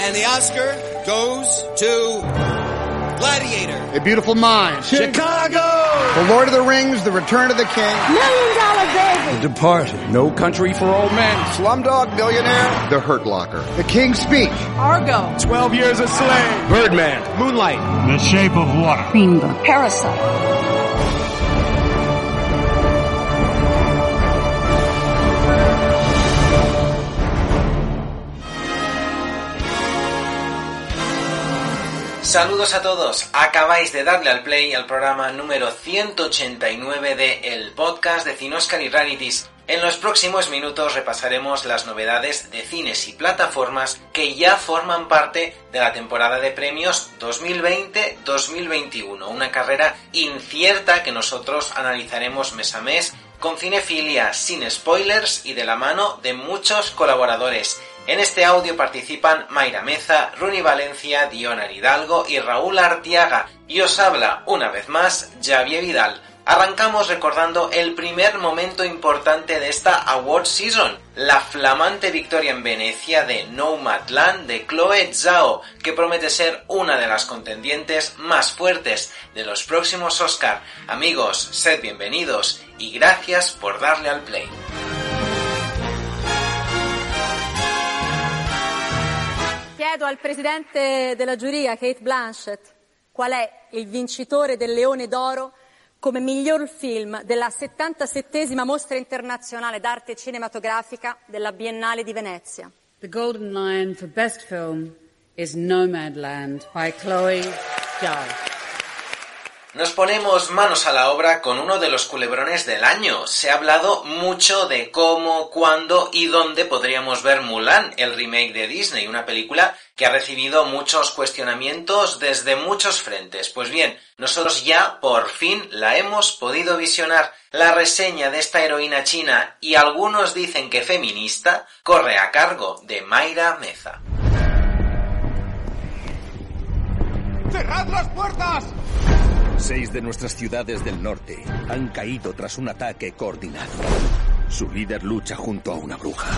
And the Oscar goes to Gladiator. A Beautiful Mind. Chicago. The Lord of the Rings, The Return of the King. Million Dollar Baby. The Departed. No Country for Old Men. Slumdog Millionaire. The Hurt Locker. The King's Speech. Argo. 12 Years a Slave. Birdman. Moonlight. The Shape of Water. Green Book. Parasite. Saludos a todos. Acabáis de darle al play al programa número 189 de el podcast de Cinoscar y Rarities. En los próximos minutos repasaremos las novedades de cines y plataformas que ya forman parte de la temporada de premios 2020-2021, una carrera incierta que nosotros analizaremos mes a mes con cinefilia, sin spoilers y de la mano de muchos colaboradores. En este audio participan Mayra Meza, Runi Valencia, Diona Hidalgo y Raúl Artiaga. Y os habla, una vez más, Javier Vidal. Arrancamos recordando el primer momento importante de esta award season, la flamante victoria en Venecia de Nomadland de Chloe Zhao, que promete ser una de las contendientes más fuertes de los próximos Oscar. Amigos, sed bienvenidos y gracias por darle al play. Chiedo al presidente della giuria, Kate Blanchett, qual è il vincitore del Leone d'Oro come miglior film della 77esima mostra internazionale d'arte cinematografica della Biennale di Venezia. The Golden Lion for Best Film is Nomadland by Chloe Zhao. Nos ponemos manos a la obra con uno de los culebrones del año. Se ha hablado mucho de cómo, cuándo y dónde podríamos ver Mulan, el remake de Disney, una película que ha recibido muchos cuestionamientos desde muchos frentes. Pues bien, nosotros ya por fin la hemos podido visionar. La reseña de esta heroína china y algunos dicen que feminista corre a cargo de Mayra Meza. ¡Cerrad las puertas! Seis de nuestras ciudades del norte han caído tras un ataque coordinado. Su líder lucha junto a una bruja.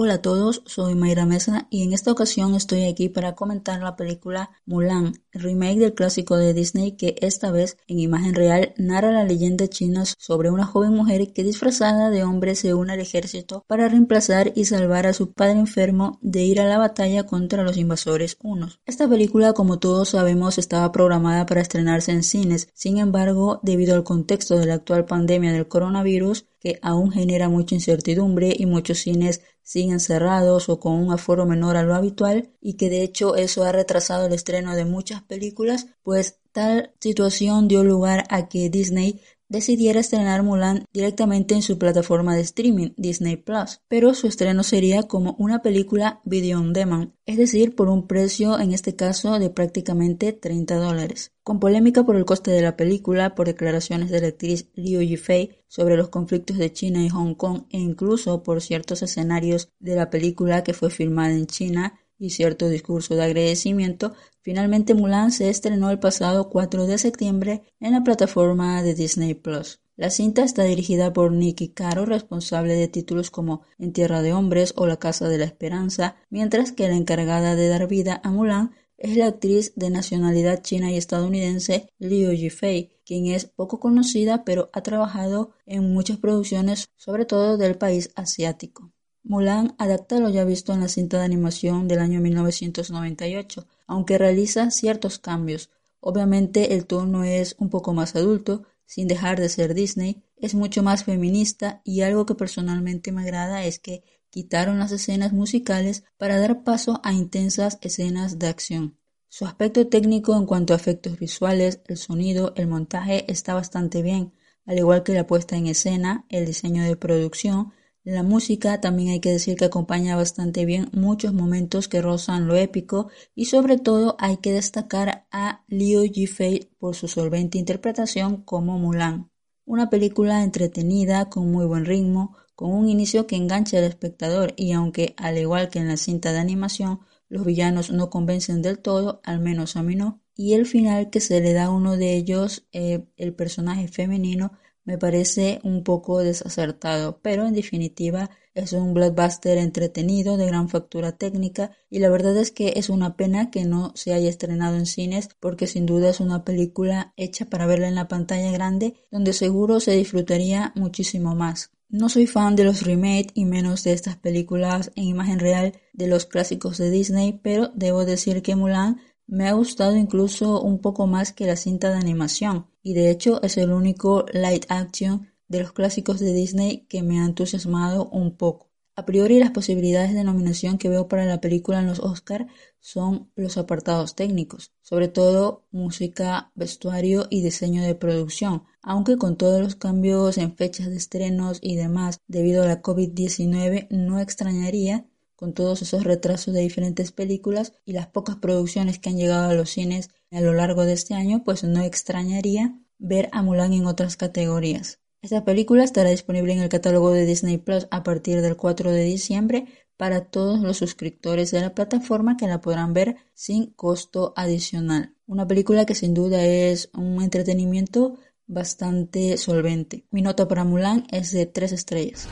Hola a todos, soy Mayra Mesa y en esta ocasión estoy aquí para comentar la película Mulan, remake del clásico de Disney que esta vez en imagen real narra la leyenda china sobre una joven mujer que disfrazada de hombre se une al ejército para reemplazar y salvar a su padre enfermo de ir a la batalla contra los invasores hunos. Esta película, como todos sabemos, estaba programada para estrenarse en cines, sin embargo, debido al contexto de la actual pandemia del coronavirus, que aún genera mucha incertidumbre y muchos cines siguen cerrados o con un aforo menor a lo habitual y que de hecho eso ha retrasado el estreno de muchas películas, pues tal situación dio lugar a que Disney decidiera estrenar Mulan directamente en su plataforma de streaming Disney Plus, pero su estreno sería como una película video on demand, es decir, por un precio en este caso de prácticamente 30 dólares. Con polémica por el coste de la película, por declaraciones de la actriz Liu Yifei sobre los conflictos de China y Hong Kong e incluso por ciertos escenarios de la película que fue filmada en China, y cierto discurso de agradecimiento, finalmente Mulan se estrenó el pasado 4 de septiembre en la plataforma de Disney Plus. La cinta está dirigida por Nicky Caro, responsable de títulos como En Tierra de Hombres o La Casa de la Esperanza, mientras que la encargada de dar vida a Mulan es la actriz de nacionalidad china y estadounidense Liu Yifei, quien es poco conocida pero ha trabajado en muchas producciones, sobre todo del país asiático. Mulan adapta lo ya visto en la cinta de animación del año 1998, aunque realiza ciertos cambios. Obviamente el tono es un poco más adulto, sin dejar de ser Disney, es mucho más feminista y algo que personalmente me agrada es que quitaron las escenas musicales para dar paso a intensas escenas de acción. Su aspecto técnico en cuanto a efectos visuales, el sonido, el montaje está bastante bien, al igual que la puesta en escena, el diseño de producción, la música también hay que decir que acompaña bastante bien muchos momentos que rozan lo épico y sobre todo hay que destacar a Liu Yifei por su solvente interpretación como Mulan. Una película entretenida con muy buen ritmo, con un inicio que engancha al espectador y aunque al igual que en la cinta de animación los villanos no convencen del todo, al menos a mí no, y el final que se le da a uno de ellos, eh, el personaje femenino, me parece un poco desacertado, pero en definitiva es un blockbuster entretenido de gran factura técnica y la verdad es que es una pena que no se haya estrenado en cines porque sin duda es una película hecha para verla en la pantalla grande donde seguro se disfrutaría muchísimo más. No soy fan de los remakes y menos de estas películas en imagen real de los clásicos de Disney, pero debo decir que Mulan me ha gustado incluso un poco más que la cinta de animación, y de hecho es el único light action de los clásicos de Disney que me ha entusiasmado un poco. A priori las posibilidades de nominación que veo para la película en los Oscar son los apartados técnicos, sobre todo música, vestuario y diseño de producción, aunque con todos los cambios en fechas de estrenos y demás debido a la COVID-19 no extrañaría con todos esos retrasos de diferentes películas y las pocas producciones que han llegado a los cines a lo largo de este año, pues no extrañaría ver a Mulan en otras categorías. Esta película estará disponible en el catálogo de Disney Plus a partir del 4 de diciembre para todos los suscriptores de la plataforma que la podrán ver sin costo adicional. Una película que sin duda es un entretenimiento bastante solvente. Mi nota para Mulan es de 3 estrellas.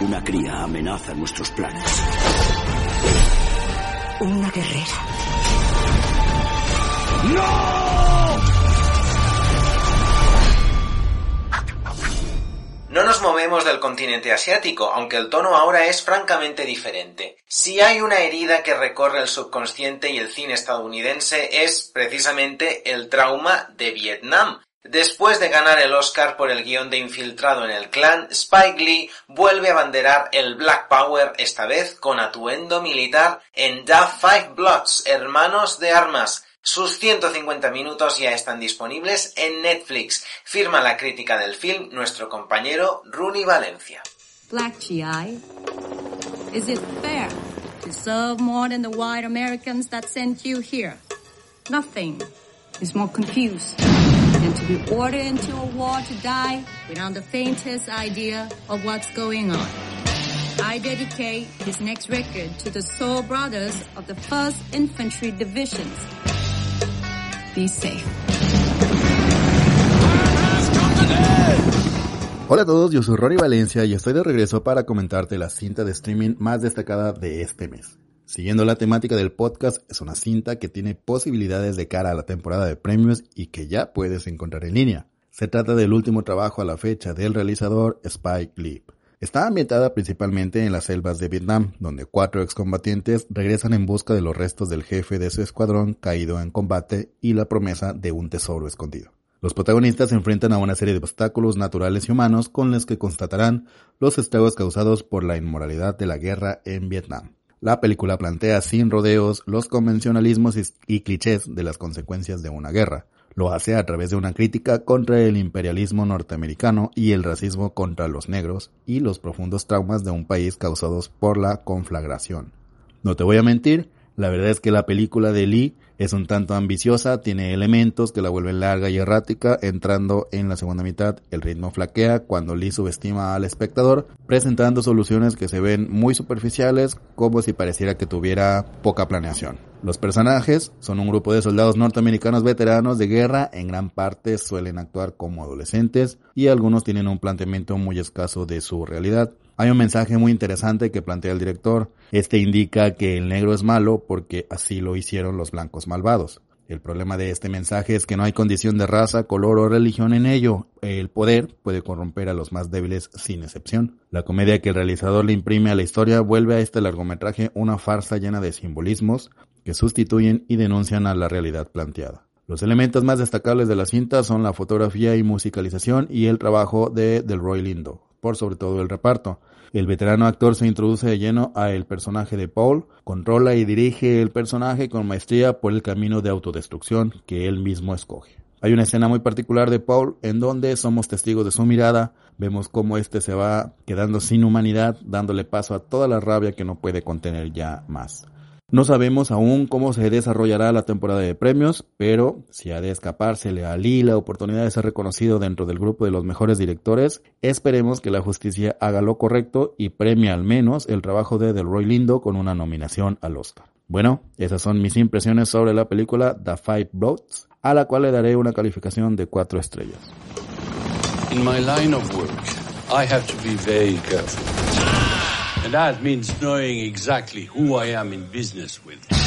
Una cría amenaza nuestros planes. Una guerrera. ¡No! No nos movemos del continente asiático, aunque el tono ahora es francamente diferente. Si hay una herida que recorre el subconsciente y el cine estadounidense es precisamente el trauma de Vietnam. Después de ganar el Oscar por el guion de Infiltrado en el Clan, Spike Lee vuelve a abanderar el Black Power, esta vez con atuendo militar en The Five Bloods, Hermanos de Armas, sus 150 minutos ya están disponibles en Netflix. Firma la crítica del film nuestro compañero Rooney Valencia. Black GI, is it fair to serve more than the white Americans that sent you here? Nothing is more confused than to be ordered into a war to die without the faintest idea of what's going on. I dedicate this next record to the soul brothers of the 1st Infantry Divisions. Be safe. Hola a todos, yo soy Rory Valencia y estoy de regreso para comentarte la cinta de streaming más destacada de este mes. Siguiendo la temática del podcast, es una cinta que tiene posibilidades de cara a la temporada de premios y que ya puedes encontrar en línea. Se trata del último trabajo a la fecha del realizador Spike Lee. Está ambientada principalmente en las selvas de Vietnam, donde cuatro excombatientes regresan en busca de los restos del jefe de su escuadrón caído en combate y la promesa de un tesoro escondido. Los protagonistas se enfrentan a una serie de obstáculos naturales y humanos con los que constatarán los estragos causados por la inmoralidad de la guerra en Vietnam. La película plantea sin rodeos los convencionalismos y clichés de las consecuencias de una guerra. Lo hace a través de una crítica contra el imperialismo norteamericano y el racismo contra los negros y los profundos traumas de un país causados por la conflagración. No te voy a mentir, la verdad es que la película de Lee es un tanto ambiciosa, tiene elementos que la vuelven larga y errática, entrando en la segunda mitad el ritmo flaquea cuando Lee subestima al espectador, presentando soluciones que se ven muy superficiales como si pareciera que tuviera poca planeación. Los personajes son un grupo de soldados norteamericanos veteranos de guerra, en gran parte suelen actuar como adolescentes y algunos tienen un planteamiento muy escaso de su realidad. Hay un mensaje muy interesante que plantea el director. Este indica que el negro es malo porque así lo hicieron los blancos malvados. El problema de este mensaje es que no hay condición de raza, color o religión en ello. El poder puede corromper a los más débiles sin excepción. La comedia que el realizador le imprime a la historia vuelve a este largometraje una farsa llena de simbolismos que sustituyen y denuncian a la realidad planteada. Los elementos más destacables de la cinta son la fotografía y musicalización y el trabajo de Delroy Lindo, por sobre todo el reparto. El veterano actor se introduce de lleno a el personaje de Paul, controla y dirige el personaje con maestría por el camino de autodestrucción que él mismo escoge. Hay una escena muy particular de Paul en donde somos testigos de su mirada, vemos cómo éste se va quedando sin humanidad, dándole paso a toda la rabia que no puede contener ya más. No sabemos aún cómo se desarrollará la temporada de premios, pero si ha de escapársele a Lee la oportunidad de ser reconocido dentro del grupo de los mejores directores, esperemos que la justicia haga lo correcto y premie al menos el trabajo de Delroy Lindo con una nominación al Oscar. Bueno, esas son mis impresiones sobre la película The Five Bloods, a la cual le daré una calificación de 4 estrellas. In my line of work, I have to be very careful. And that means knowing exactly who I am in business with.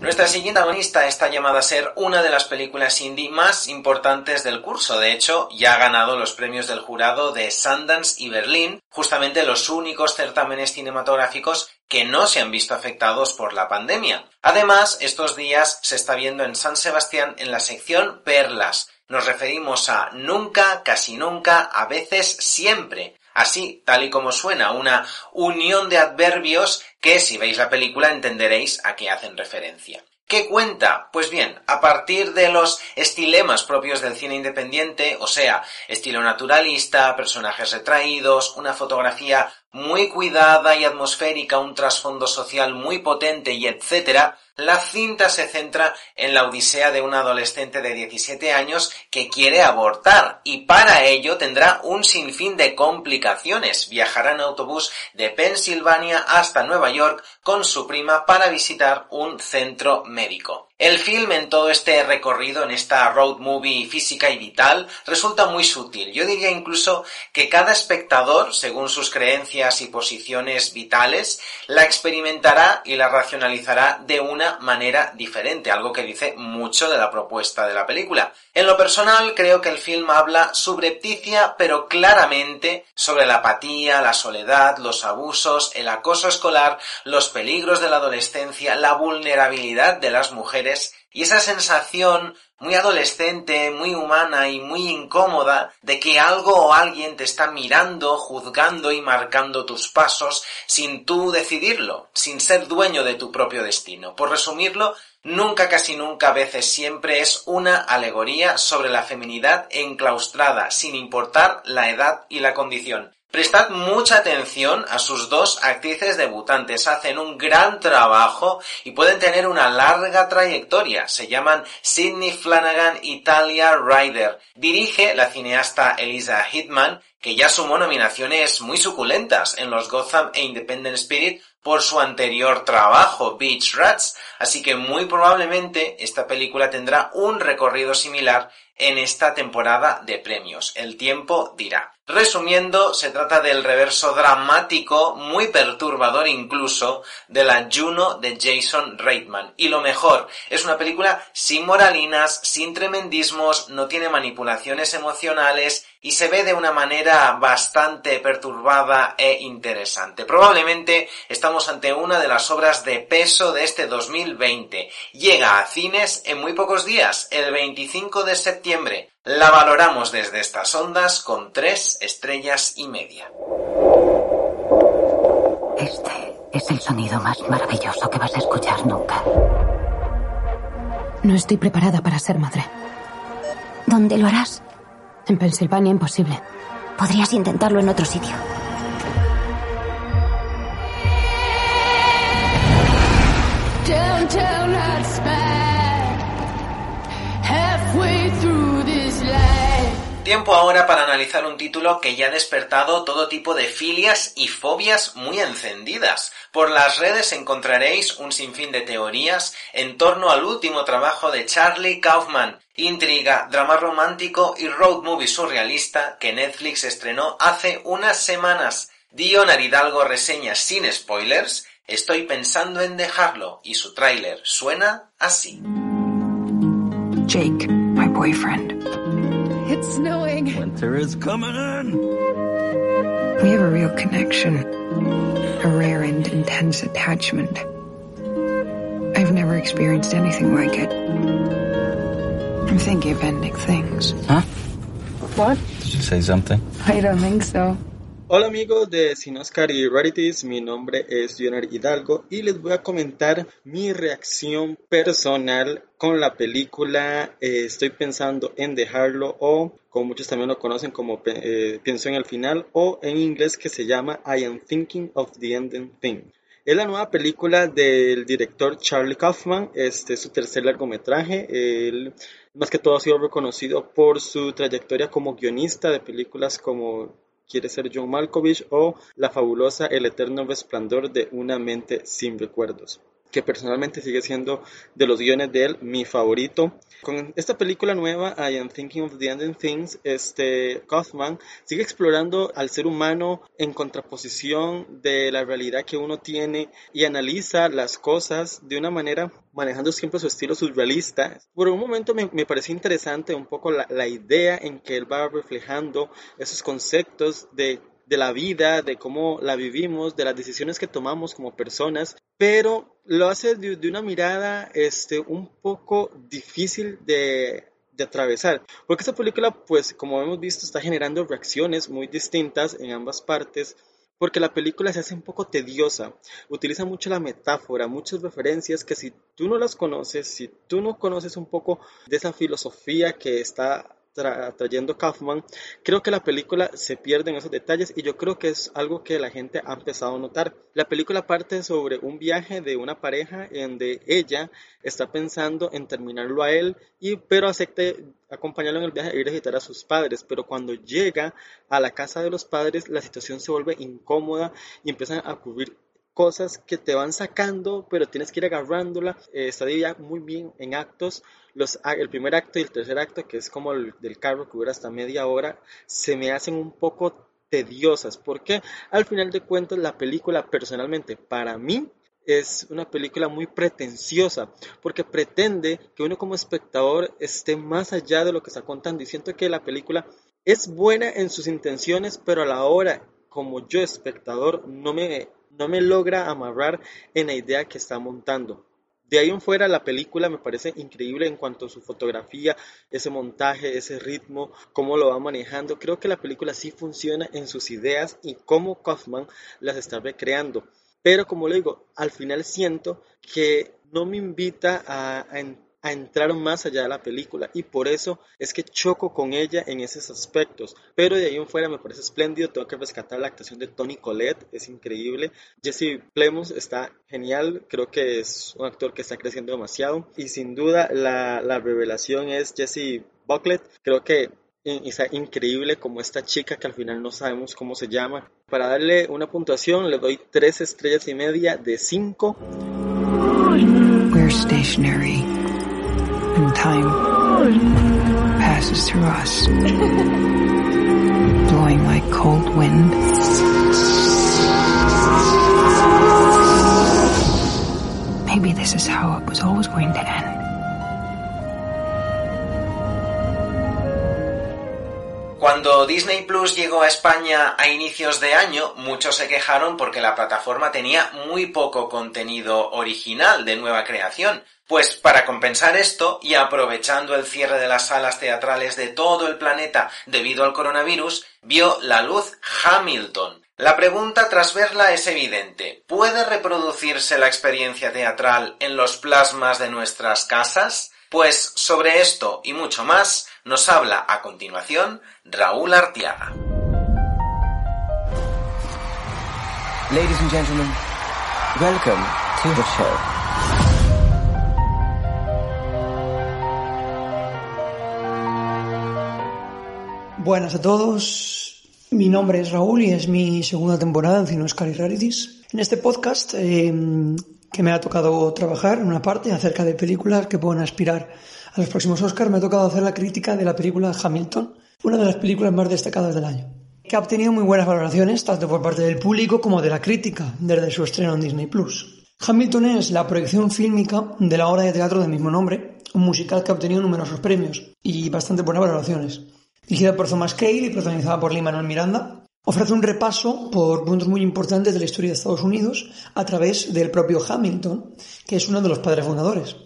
Nuestra siguiente agonista está llamada a ser una de las películas indie más importantes del curso. De hecho, ya ha ganado los premios del jurado de Sundance y Berlín, justamente los únicos certámenes cinematográficos que no se han visto afectados por la pandemia. Además, estos días se está viendo en San Sebastián en la sección Perlas. Nos referimos a nunca, casi nunca, a veces, siempre. Así, tal y como suena, una unión de adverbios que si veis la película entenderéis a qué hacen referencia. ¿Qué cuenta? Pues bien, a partir de los estilemas propios del cine independiente, o sea, estilo naturalista, personajes retraídos, una fotografía muy cuidada y atmosférica, un trasfondo social muy potente y etcétera, la cinta se centra en la odisea de un adolescente de 17 años que quiere abortar y para ello tendrá un sinfín de complicaciones. Viajará en autobús de Pensilvania hasta Nueva York con su prima para visitar un centro médico. El film en todo este recorrido, en esta road movie física y vital, resulta muy sutil. Yo diría incluso que cada espectador, según sus creencias y posiciones vitales, la experimentará y la racionalizará de una manera diferente, algo que dice mucho de la propuesta de la película. En lo personal, creo que el film habla subrepticia pero claramente sobre la apatía, la soledad, los abusos, el acoso escolar, los peligros de la adolescencia, la vulnerabilidad de las mujeres y esa sensación muy adolescente, muy humana y muy incómoda de que algo o alguien te está mirando, juzgando y marcando tus pasos sin tú decidirlo, sin ser dueño de tu propio destino. Por resumirlo, nunca, casi nunca, a veces siempre es una alegoría sobre la feminidad enclaustrada, sin importar la edad y la condición. Prestad mucha atención a sus dos actrices debutantes. Hacen un gran trabajo y pueden tener una larga trayectoria. Se llaman Sidney Flanagan y Talia Ryder. Dirige la cineasta Elisa Hitman, que ya sumó nominaciones muy suculentas en los Gotham e Independent Spirit por su anterior trabajo, Beach Rats, así que muy probablemente esta película tendrá un recorrido similar en esta temporada de premios. El tiempo dirá. Resumiendo, se trata del reverso dramático, muy perturbador incluso, de la Juno de Jason Reitman. Y lo mejor, es una película sin moralinas, sin tremendismos, no tiene manipulaciones emocionales y se ve de una manera bastante perturbada e interesante. Probablemente estamos ante una de las obras de peso de este 2020. Llega a cines en muy pocos días, el 25 de septiembre. La valoramos desde estas ondas con tres estrellas y media. Este es el sonido más maravilloso que vas a escuchar nunca. No estoy preparada para ser madre. ¿Dónde lo harás? En Pensilvania imposible. Podrías intentarlo en otro sitio. Tiempo ahora para analizar un título que ya ha despertado todo tipo de filias y fobias muy encendidas. Por las redes encontraréis un sinfín de teorías en torno al último trabajo de Charlie Kaufman, intriga, drama romántico y road movie surrealista que Netflix estrenó hace unas semanas. Dionar Hidalgo reseña sin spoilers, estoy pensando en dejarlo y su tráiler suena así. Jake, my boyfriend. It's snowing. Winter is coming in. We have a real connection, a rare and intense attachment. I've never experienced anything like it. I'm thinking of ending things. Huh? What? Did you say something? I don't think so. Hola amigos de Cinoscar y Rarities, mi nombre es Leonard Hidalgo y les voy a comentar mi reacción personal con la película eh, Estoy pensando en dejarlo o como muchos también lo conocen como eh, Pienso en el final o en inglés que se llama I am thinking of the ending thing. Es la nueva película del director Charlie Kaufman, este es su tercer largometraje. Él más que todo ha sido reconocido por su trayectoria como guionista de películas como quiere ser John Malkovich o la fabulosa El eterno resplandor de una mente sin recuerdos. Que personalmente sigue siendo de los guiones de él mi favorito. Con esta película nueva, I Am Thinking of the Ending Things, este Kaufman sigue explorando al ser humano en contraposición de la realidad que uno tiene y analiza las cosas de una manera manejando siempre su estilo surrealista. Por un momento me, me pareció interesante un poco la, la idea en que él va reflejando esos conceptos de de la vida, de cómo la vivimos, de las decisiones que tomamos como personas, pero lo hace de, una mirada este, un poco difícil de, de atravesar. Porque esta película, pues como hemos visto, está generando reacciones muy distintas en ambas partes. Porque la película se hace un poco tediosa, utiliza mucho la metáfora, muchas referencias que si tú no las conoces, si tú no conoces un poco de esa filosofía que está trayendo Kaufman, creo que la película se pierde en esos detalles y yo creo que es algo que la gente ha empezado a notar. La película parte sobre un viaje de una pareja en donde ella está pensando en terminarlo a él, y, pero acepta acompañarlo en el viaje e ir a visitar a sus padres, pero cuando llega a la casa de los padres la situación se vuelve incómoda y empiezan a ocurrir cosas que te van sacando, pero tienes que ir agarrándola. Eh, está dividida muy bien en actos. Los, el primer acto y el tercer acto, que es como el del carro que dura hasta media hora, se me hacen un poco tediosas, porque al final de cuentas la película personalmente para mí es una película muy pretenciosa porque pretende que uno como espectador esté más allá de lo que está contando y siento que la película es buena en sus intenciones pero a la hora como yo espectador no me no me logra amarrar en la idea que está montando. De ahí en fuera la película me parece increíble en cuanto a su fotografía, ese montaje, ese ritmo, cómo lo va manejando. Creo que la película sí funciona en sus ideas y cómo Kaufman las está recreando. Pero como le digo, al final siento que no me invita a, a a entrar más allá de la película y por eso es que choco con ella en esos aspectos. Pero de ahí en fuera me parece espléndido, tengo que rescatar la actuación de Tony Collette, es increíble. Jesse Plemons está genial, creo que es un actor que está creciendo demasiado y sin duda la, la revelación es Jesse Bucklet, creo que está increíble como esta chica que al final no sabemos cómo se llama. Para darle una puntuación le doy tres estrellas y media de 5 time passes through us, blowing like cold wind. Maybe this is how it was always going to end. Cuando Disney Plus llegó a España a inicios de año, muchos se quejaron porque la plataforma tenía muy poco contenido original de nueva creación. Pues para compensar esto y aprovechando el cierre de las salas teatrales de todo el planeta debido al coronavirus, vio la luz Hamilton. La pregunta tras verla es evidente. ¿Puede reproducirse la experiencia teatral en los plasmas de nuestras casas? Pues sobre esto y mucho más nos habla a continuación Raúl Artiaga. Ladies and gentlemen, welcome to the show. Buenas a todos, mi nombre es Raúl y es mi segunda temporada en Cinoscar y Rarities. En este podcast eh, que me ha tocado trabajar en una parte acerca de películas que pueden aspirar a los próximos Oscars, me ha tocado hacer la crítica de la película Hamilton, una de las películas más destacadas del año, que ha obtenido muy buenas valoraciones tanto por parte del público como de la crítica desde su estreno en Disney Plus. Hamilton es la proyección fílmica de la obra de teatro del mismo nombre, un musical que ha obtenido numerosos premios y bastante buenas valoraciones. Dirigida por Thomas Cale y protagonizada por Lin-Manuel Miranda, ofrece un repaso por puntos muy importantes de la historia de Estados Unidos a través del propio Hamilton, que es uno de los padres fundadores.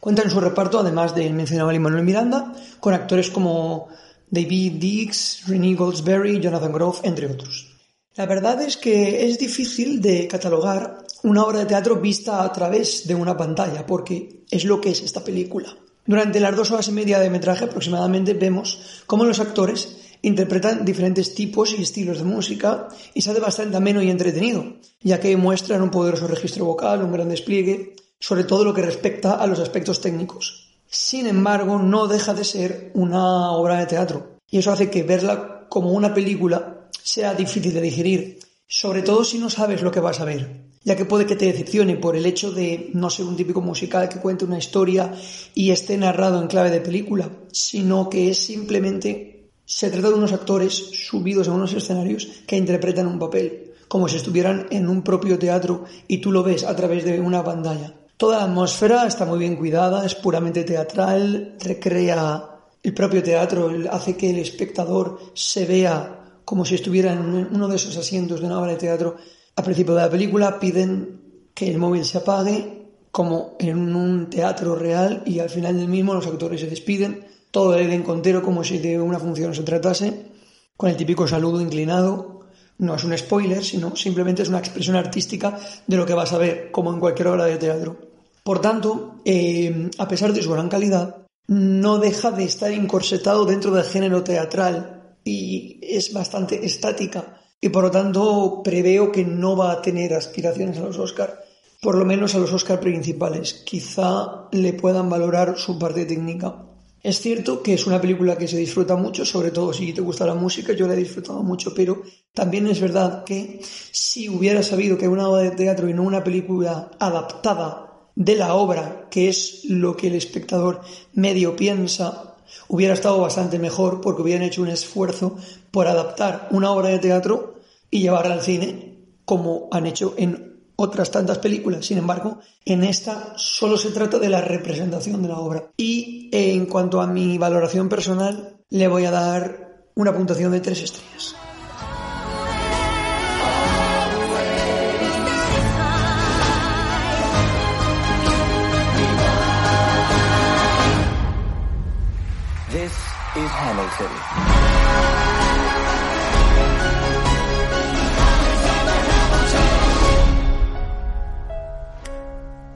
Cuenta en su reparto, además del mencionado Lin-Manuel Miranda, con actores como David Dix, Renee Goldsberry, Jonathan Grove, entre otros. La verdad es que es difícil de catalogar una obra de teatro vista a través de una pantalla, porque es lo que es esta película. Durante las dos horas y media de metraje aproximadamente vemos cómo los actores interpretan diferentes tipos y estilos de música y se hace bastante ameno y entretenido, ya que muestran un poderoso registro vocal, un gran despliegue, sobre todo lo que respecta a los aspectos técnicos. Sin embargo, no deja de ser una obra de teatro, y eso hace que verla como una película sea difícil de digerir, sobre todo si no sabes lo que vas a ver. Ya que puede que te decepcione por el hecho de no ser un típico musical que cuente una historia y esté narrado en clave de película, sino que es simplemente se trata de unos actores subidos a unos escenarios que interpretan un papel, como si estuvieran en un propio teatro y tú lo ves a través de una pantalla. Toda la atmósfera está muy bien cuidada, es puramente teatral, recrea el propio teatro, hace que el espectador se vea como si estuviera en uno de esos asientos de una obra de teatro al principio de la película piden que el móvil se apague como en un teatro real y al final del mismo los actores se despiden, todo el elenco entero como si de una función se tratase, con el típico saludo inclinado. No es un spoiler, sino simplemente es una expresión artística de lo que vas a ver, como en cualquier obra de teatro. Por tanto, eh, a pesar de su gran calidad, no deja de estar incorsetado dentro del género teatral y es bastante estática y por lo tanto preveo que no va a tener aspiraciones a los Oscar, por lo menos a los Oscar principales. Quizá le puedan valorar su parte técnica. Es cierto que es una película que se disfruta mucho, sobre todo si te gusta la música, yo la he disfrutado mucho, pero también es verdad que si hubiera sabido que una obra de teatro y no una película adaptada de la obra, que es lo que el espectador medio piensa, hubiera estado bastante mejor porque hubieran hecho un esfuerzo por adaptar una obra de teatro y llevarla al cine como han hecho en otras tantas películas. Sin embargo, en esta solo se trata de la representación de la obra. Y en cuanto a mi valoración personal, le voy a dar una puntuación de tres estrellas. is Hamilton.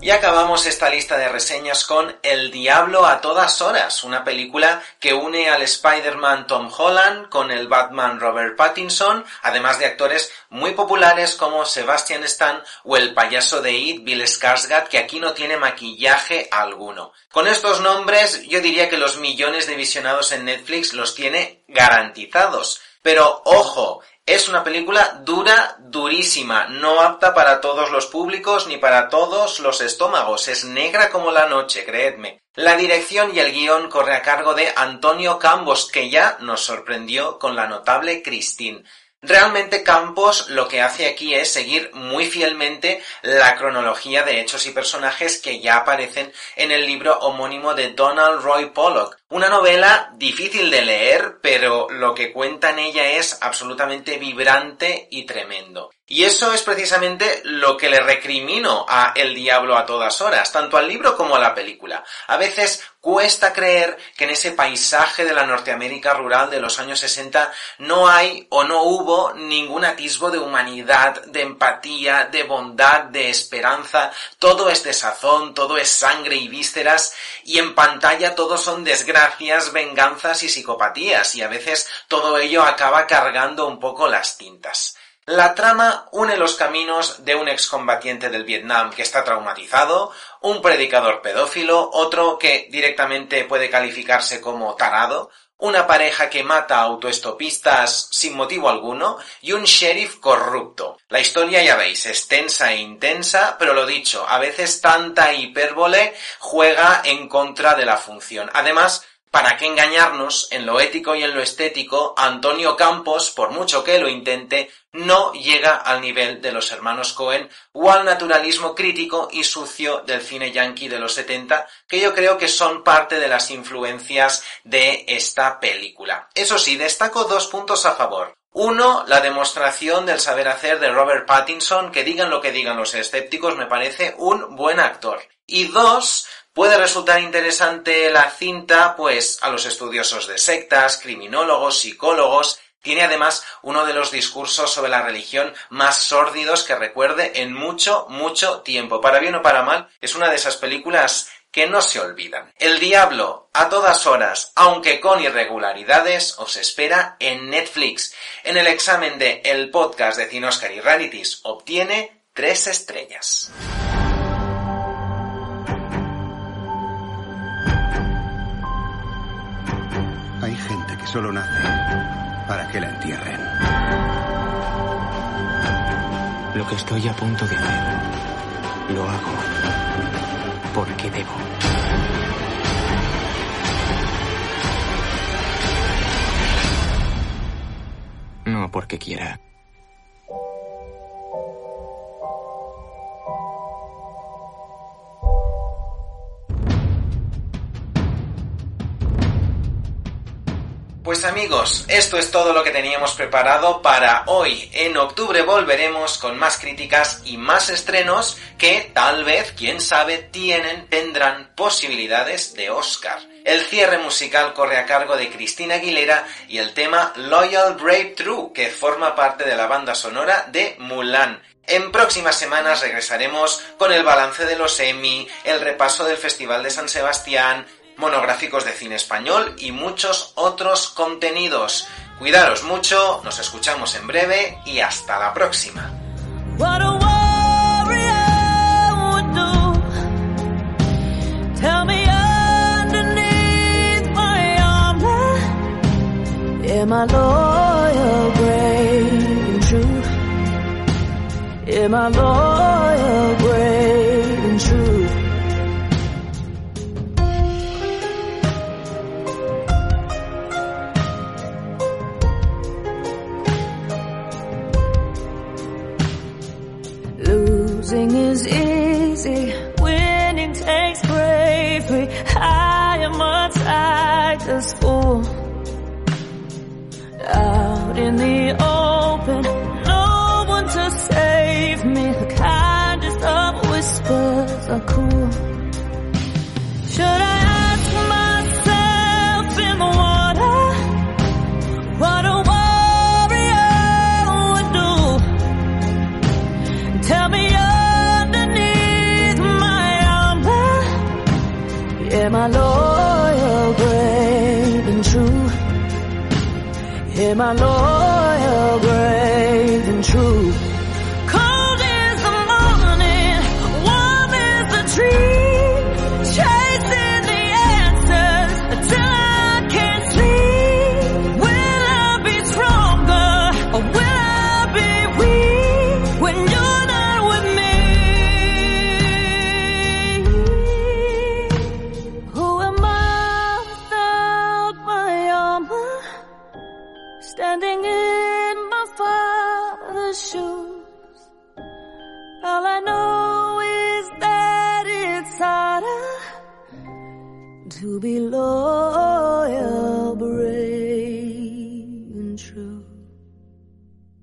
Y acabamos esta lista de reseñas con El Diablo a todas horas, una película que une al Spider-Man Tom Holland con el Batman Robert Pattinson, además de actores muy populares como Sebastian Stan o el payaso de It Bill Skarsgård, que aquí no tiene maquillaje alguno. Con estos nombres yo diría que los millones de visionados en Netflix los tiene garantizados. Pero ojo, es una película dura, durísima, no apta para todos los públicos ni para todos los estómagos, es negra como la noche, creedme. La dirección y el guion corre a cargo de Antonio Campos, que ya nos sorprendió con la notable Christine. Realmente Campos lo que hace aquí es seguir muy fielmente la cronología de hechos y personajes que ya aparecen en el libro homónimo de Donald Roy Pollock. Una novela difícil de leer, pero lo que cuenta en ella es absolutamente vibrante y tremendo. Y eso es precisamente lo que le recrimino a El Diablo a todas horas, tanto al libro como a la película. A veces cuesta creer que en ese paisaje de la Norteamérica rural de los años 60 no hay o no hubo ningún atisbo de humanidad, de empatía, de bondad, de esperanza. Todo es desazón, todo es sangre y vísceras, y en pantalla todo son desgracias, venganzas y psicopatías, y a veces todo ello acaba cargando un poco las tintas. La trama une los caminos de un excombatiente del Vietnam que está traumatizado, un predicador pedófilo, otro que directamente puede calificarse como tarado, una pareja que mata a autoestopistas sin motivo alguno y un sheriff corrupto. La historia, ya veis, es tensa e intensa, pero lo dicho, a veces tanta hipérbole juega en contra de la función. Además, ¿Para qué engañarnos? En lo ético y en lo estético, Antonio Campos, por mucho que lo intente, no llega al nivel de los hermanos Cohen o al naturalismo crítico y sucio del cine yankee de los 70, que yo creo que son parte de las influencias de esta película. Eso sí, destaco dos puntos a favor. Uno, la demostración del saber hacer de Robert Pattinson, que digan lo que digan los escépticos, me parece un buen actor. Y dos, Puede resultar interesante la cinta, pues a los estudiosos de sectas, criminólogos, psicólogos, tiene además uno de los discursos sobre la religión más sórdidos que recuerde en mucho, mucho tiempo. Para bien o para mal, es una de esas películas que no se olvidan. El diablo, a todas horas, aunque con irregularidades, os espera en Netflix. En el examen de El Podcast de Cinoscar y Rarities obtiene tres estrellas. Solo nace para que la entierren. Lo que estoy a punto de hacer, lo hago porque debo. No porque quiera. Pues amigos, esto es todo lo que teníamos preparado para hoy. En octubre volveremos con más críticas y más estrenos que tal vez, quién sabe, tienen, tendrán posibilidades de Oscar. El cierre musical corre a cargo de Cristina Aguilera y el tema Loyal Brave True, que forma parte de la banda sonora de Mulan. En próximas semanas regresaremos con el balance de los Emmy, el repaso del Festival de San Sebastián, monográficos de cine español y muchos otros contenidos. Cuidaros mucho, nos escuchamos en breve y hasta la próxima. Tiger's fool. Out in the open, no one to save me. The kindest of whispers are cool. Should I ask myself in the water what a warrior would do? Tell me underneath my armor, am I loyal, Am I loyal, brave, and true?